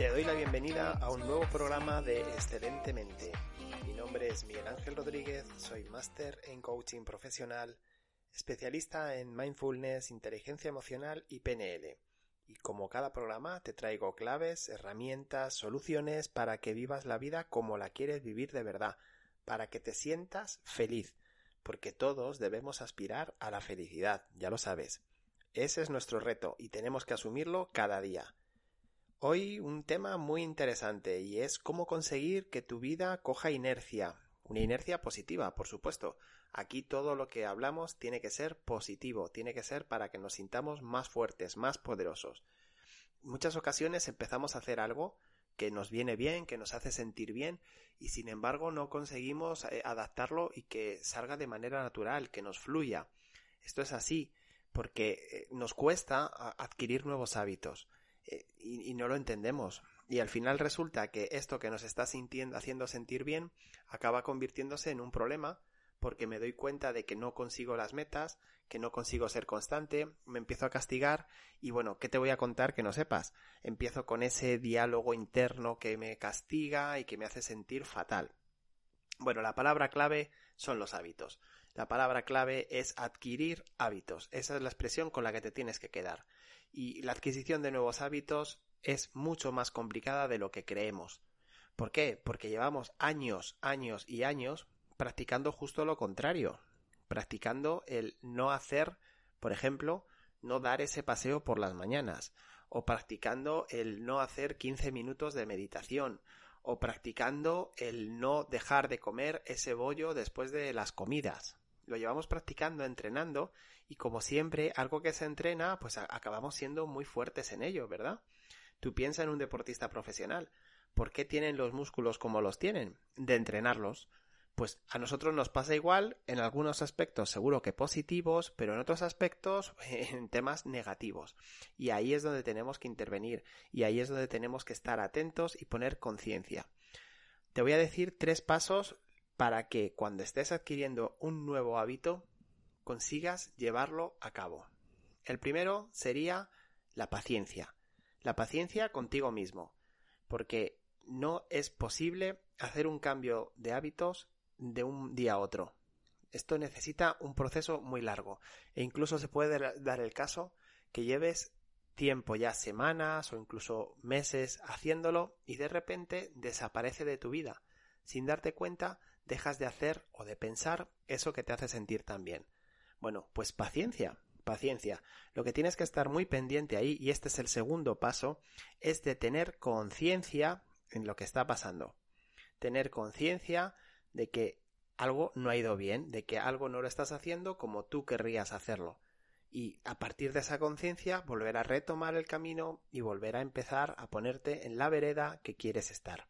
Te doy la bienvenida a un nuevo programa de Excelentemente. Mi nombre es Miguel Ángel Rodríguez, soy máster en coaching profesional, especialista en mindfulness, inteligencia emocional y PNL. Y como cada programa te traigo claves, herramientas, soluciones para que vivas la vida como la quieres vivir de verdad, para que te sientas feliz, porque todos debemos aspirar a la felicidad, ya lo sabes. Ese es nuestro reto y tenemos que asumirlo cada día. Hoy un tema muy interesante y es cómo conseguir que tu vida coja inercia. Una inercia positiva, por supuesto. Aquí todo lo que hablamos tiene que ser positivo, tiene que ser para que nos sintamos más fuertes, más poderosos. Muchas ocasiones empezamos a hacer algo que nos viene bien, que nos hace sentir bien y sin embargo no conseguimos eh, adaptarlo y que salga de manera natural, que nos fluya. Esto es así porque eh, nos cuesta adquirir nuevos hábitos y, y no lo entendemos. Y al final resulta que esto que nos está haciendo sentir bien acaba convirtiéndose en un problema porque me doy cuenta de que no consigo las metas, que no consigo ser constante, me empiezo a castigar y bueno, ¿qué te voy a contar que no sepas? Empiezo con ese diálogo interno que me castiga y que me hace sentir fatal. Bueno, la palabra clave son los hábitos. La palabra clave es adquirir hábitos. Esa es la expresión con la que te tienes que quedar. Y la adquisición de nuevos hábitos es mucho más complicada de lo que creemos. ¿Por qué? Porque llevamos años, años y años practicando justo lo contrario. Practicando el no hacer, por ejemplo, no dar ese paseo por las mañanas. O practicando el no hacer 15 minutos de meditación. O practicando el no dejar de comer ese bollo después de las comidas. Lo llevamos practicando, entrenando, y como siempre, algo que se entrena, pues acabamos siendo muy fuertes en ello, ¿verdad? Tú piensa en un deportista profesional. ¿Por qué tienen los músculos como los tienen? De entrenarlos. Pues a nosotros nos pasa igual, en algunos aspectos seguro que positivos, pero en otros aspectos en temas negativos. Y ahí es donde tenemos que intervenir, y ahí es donde tenemos que estar atentos y poner conciencia. Te voy a decir tres pasos para que cuando estés adquiriendo un nuevo hábito consigas llevarlo a cabo. El primero sería la paciencia. La paciencia contigo mismo. Porque no es posible hacer un cambio de hábitos de un día a otro. Esto necesita un proceso muy largo. E incluso se puede dar el caso que lleves tiempo ya semanas o incluso meses haciéndolo y de repente desaparece de tu vida. Sin darte cuenta, dejas de hacer o de pensar eso que te hace sentir tan bien. Bueno, pues paciencia, paciencia. Lo que tienes que estar muy pendiente ahí, y este es el segundo paso, es de tener conciencia en lo que está pasando. Tener conciencia de que algo no ha ido bien, de que algo no lo estás haciendo como tú querrías hacerlo. Y a partir de esa conciencia volver a retomar el camino y volver a empezar a ponerte en la vereda que quieres estar.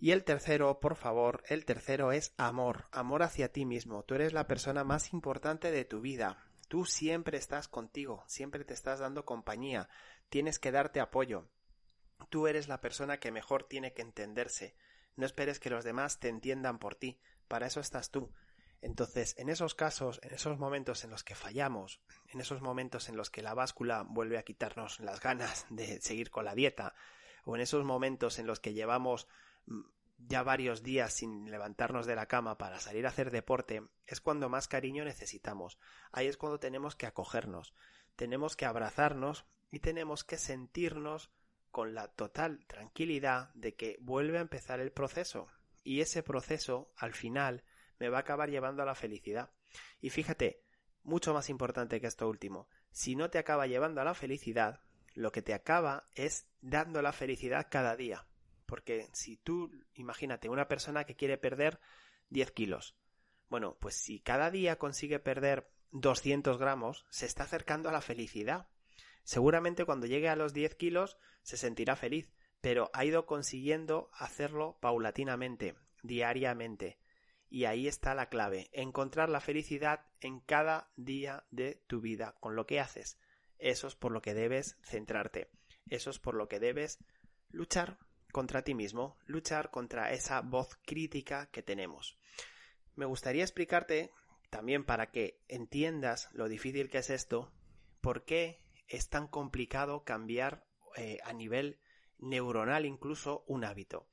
Y el tercero, por favor, el tercero es amor, amor hacia ti mismo. Tú eres la persona más importante de tu vida. Tú siempre estás contigo, siempre te estás dando compañía, tienes que darte apoyo. Tú eres la persona que mejor tiene que entenderse. No esperes que los demás te entiendan por ti, para eso estás tú. Entonces, en esos casos, en esos momentos en los que fallamos, en esos momentos en los que la báscula vuelve a quitarnos las ganas de seguir con la dieta, o en esos momentos en los que llevamos mm, ya varios días sin levantarnos de la cama para salir a hacer deporte, es cuando más cariño necesitamos. Ahí es cuando tenemos que acogernos, tenemos que abrazarnos y tenemos que sentirnos con la total tranquilidad de que vuelve a empezar el proceso. Y ese proceso, al final, me va a acabar llevando a la felicidad. Y fíjate, mucho más importante que esto último, si no te acaba llevando a la felicidad, lo que te acaba es dando la felicidad cada día. Porque si tú, imagínate, una persona que quiere perder 10 kilos. Bueno, pues si cada día consigue perder 200 gramos, se está acercando a la felicidad. Seguramente cuando llegue a los 10 kilos se sentirá feliz, pero ha ido consiguiendo hacerlo paulatinamente, diariamente. Y ahí está la clave, encontrar la felicidad en cada día de tu vida, con lo que haces. Eso es por lo que debes centrarte. Eso es por lo que debes luchar contra ti mismo, luchar contra esa voz crítica que tenemos. Me gustaría explicarte, también para que entiendas lo difícil que es esto, por qué es tan complicado cambiar eh, a nivel neuronal incluso un hábito.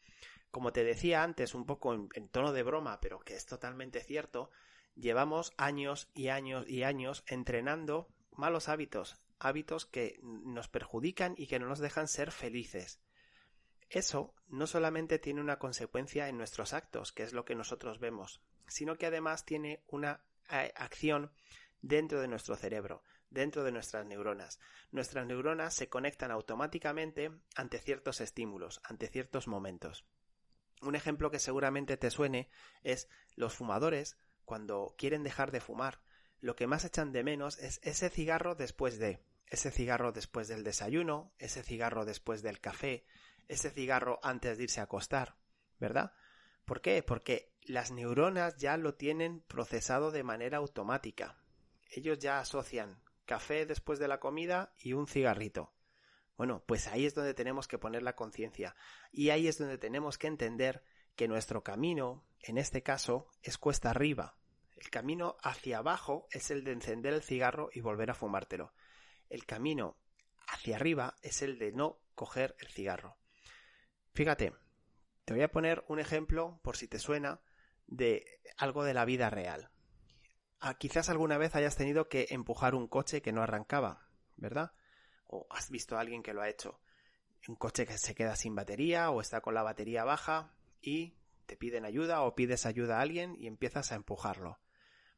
Como te decía antes, un poco en, en tono de broma, pero que es totalmente cierto, llevamos años y años y años entrenando malos hábitos, hábitos que nos perjudican y que no nos dejan ser felices. Eso no solamente tiene una consecuencia en nuestros actos, que es lo que nosotros vemos, sino que además tiene una eh, acción dentro de nuestro cerebro, dentro de nuestras neuronas. Nuestras neuronas se conectan automáticamente ante ciertos estímulos, ante ciertos momentos. Un ejemplo que seguramente te suene es los fumadores cuando quieren dejar de fumar. Lo que más echan de menos es ese cigarro después de, ese cigarro después del desayuno, ese cigarro después del café, ese cigarro antes de irse a acostar, ¿verdad? ¿Por qué? Porque las neuronas ya lo tienen procesado de manera automática. Ellos ya asocian café después de la comida y un cigarrito. Bueno, pues ahí es donde tenemos que poner la conciencia y ahí es donde tenemos que entender que nuestro camino, en este caso, es cuesta arriba. El camino hacia abajo es el de encender el cigarro y volver a fumártelo. El camino hacia arriba es el de no coger el cigarro. Fíjate, te voy a poner un ejemplo, por si te suena, de algo de la vida real. Ah, quizás alguna vez hayas tenido que empujar un coche que no arrancaba, ¿verdad? O has visto a alguien que lo ha hecho. Un coche que se queda sin batería o está con la batería baja y te piden ayuda o pides ayuda a alguien y empiezas a empujarlo.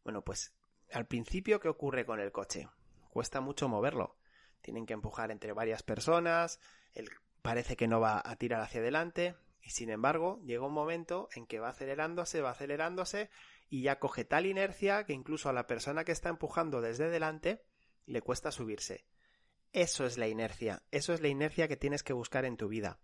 Bueno, pues al principio, ¿qué ocurre con el coche? Cuesta mucho moverlo. Tienen que empujar entre varias personas, el parece que no va a tirar hacia adelante y sin embargo llega un momento en que va acelerándose, va acelerándose y ya coge tal inercia que incluso a la persona que está empujando desde delante le cuesta subirse. Eso es la inercia, eso es la inercia que tienes que buscar en tu vida.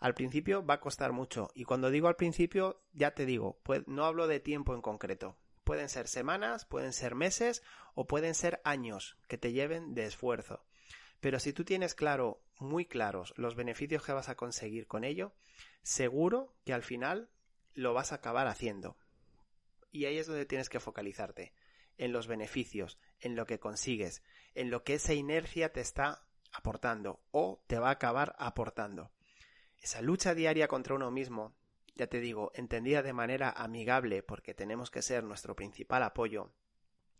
Al principio va a costar mucho y cuando digo al principio ya te digo, pues no hablo de tiempo en concreto. Pueden ser semanas, pueden ser meses o pueden ser años que te lleven de esfuerzo. Pero si tú tienes claro, muy claros, los beneficios que vas a conseguir con ello, seguro que al final lo vas a acabar haciendo. Y ahí es donde tienes que focalizarte, en los beneficios, en lo que consigues, en lo que esa inercia te está aportando o te va a acabar aportando. Esa lucha diaria contra uno mismo, ya te digo, entendida de manera amigable porque tenemos que ser nuestro principal apoyo,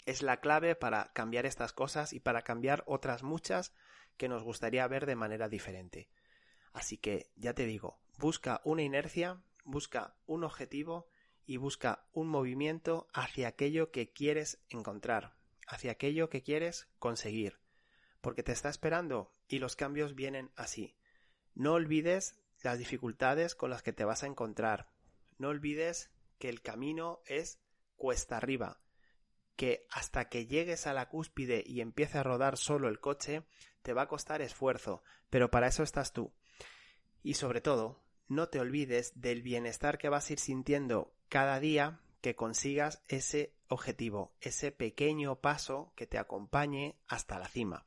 es la clave para cambiar estas cosas y para cambiar otras muchas que nos gustaría ver de manera diferente. Así que, ya te digo, busca una inercia, busca un objetivo y busca un movimiento hacia aquello que quieres encontrar, hacia aquello que quieres conseguir, porque te está esperando y los cambios vienen así. No olvides las dificultades con las que te vas a encontrar. No olvides que el camino es cuesta arriba, que hasta que llegues a la cúspide y empiece a rodar solo el coche, te va a costar esfuerzo, pero para eso estás tú. Y sobre todo, no te olvides del bienestar que vas a ir sintiendo cada día que consigas ese objetivo, ese pequeño paso que te acompañe hasta la cima.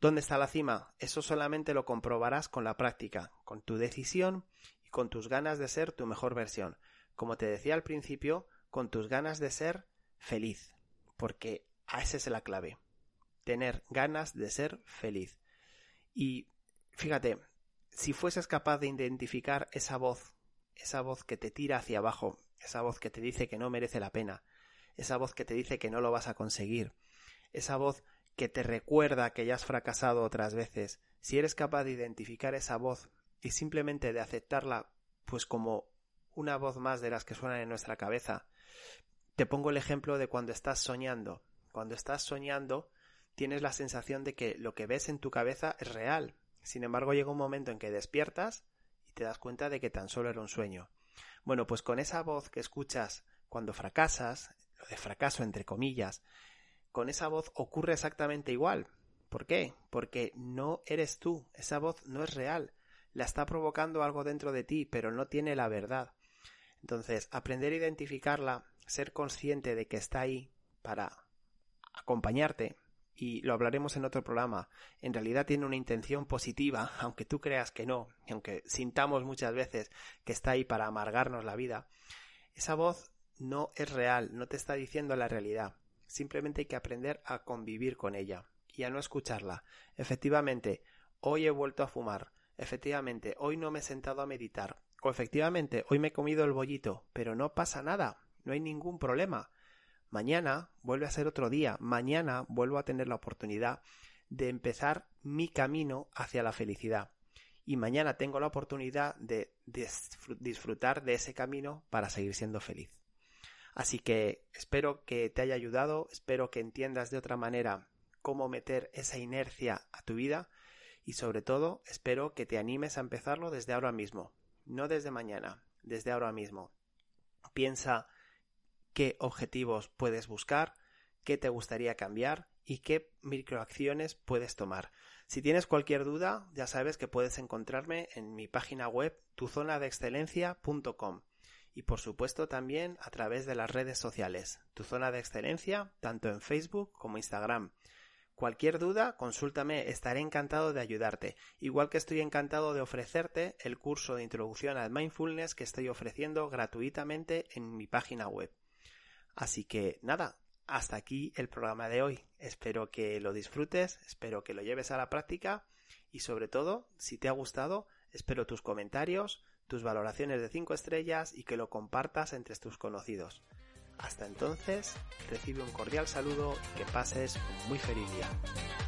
¿Dónde está la cima? Eso solamente lo comprobarás con la práctica, con tu decisión y con tus ganas de ser tu mejor versión. Como te decía al principio, con tus ganas de ser feliz, porque a esa es la clave, tener ganas de ser feliz. Y fíjate, si fueses capaz de identificar esa voz, esa voz que te tira hacia abajo, esa voz que te dice que no merece la pena, esa voz que te dice que no lo vas a conseguir, esa voz que te recuerda que ya has fracasado otras veces, si eres capaz de identificar esa voz y simplemente de aceptarla pues como una voz más de las que suenan en nuestra cabeza, Te pongo el ejemplo de cuando estás soñando. Cuando estás soñando, tienes la sensación de que lo que ves en tu cabeza es real. Sin embargo, llega un momento en que despiertas y te das cuenta de que tan solo era un sueño. Bueno, pues con esa voz que escuchas cuando fracasas, lo de fracaso entre comillas, con esa voz ocurre exactamente igual. ¿Por qué? Porque no eres tú, esa voz no es real, la está provocando algo dentro de ti, pero no tiene la verdad. Entonces, aprender a identificarla, ser consciente de que está ahí para acompañarte, y lo hablaremos en otro programa, en realidad tiene una intención positiva, aunque tú creas que no, aunque sintamos muchas veces que está ahí para amargarnos la vida, esa voz no es real, no te está diciendo la realidad. Simplemente hay que aprender a convivir con ella y a no escucharla. Efectivamente, hoy he vuelto a fumar. Efectivamente, hoy no me he sentado a meditar. O efectivamente, hoy me he comido el bollito. Pero no pasa nada. No hay ningún problema. Mañana vuelve a ser otro día. Mañana vuelvo a tener la oportunidad de empezar mi camino hacia la felicidad. Y mañana tengo la oportunidad de disfrutar de ese camino para seguir siendo feliz. Así que espero que te haya ayudado, espero que entiendas de otra manera cómo meter esa inercia a tu vida y sobre todo espero que te animes a empezarlo desde ahora mismo, no desde mañana, desde ahora mismo. Piensa qué objetivos puedes buscar, qué te gustaría cambiar y qué microacciones puedes tomar. Si tienes cualquier duda, ya sabes que puedes encontrarme en mi página web tuzonadeexcelencia.com y por supuesto también a través de las redes sociales, tu zona de excelencia, tanto en Facebook como Instagram. Cualquier duda, consúltame, estaré encantado de ayudarte, igual que estoy encantado de ofrecerte el curso de introducción al mindfulness que estoy ofreciendo gratuitamente en mi página web. Así que nada, hasta aquí el programa de hoy. Espero que lo disfrutes, espero que lo lleves a la práctica y sobre todo, si te ha gustado, espero tus comentarios, tus valoraciones de 5 estrellas y que lo compartas entre tus conocidos. Hasta entonces, recibe un cordial saludo y que pases un muy feliz día.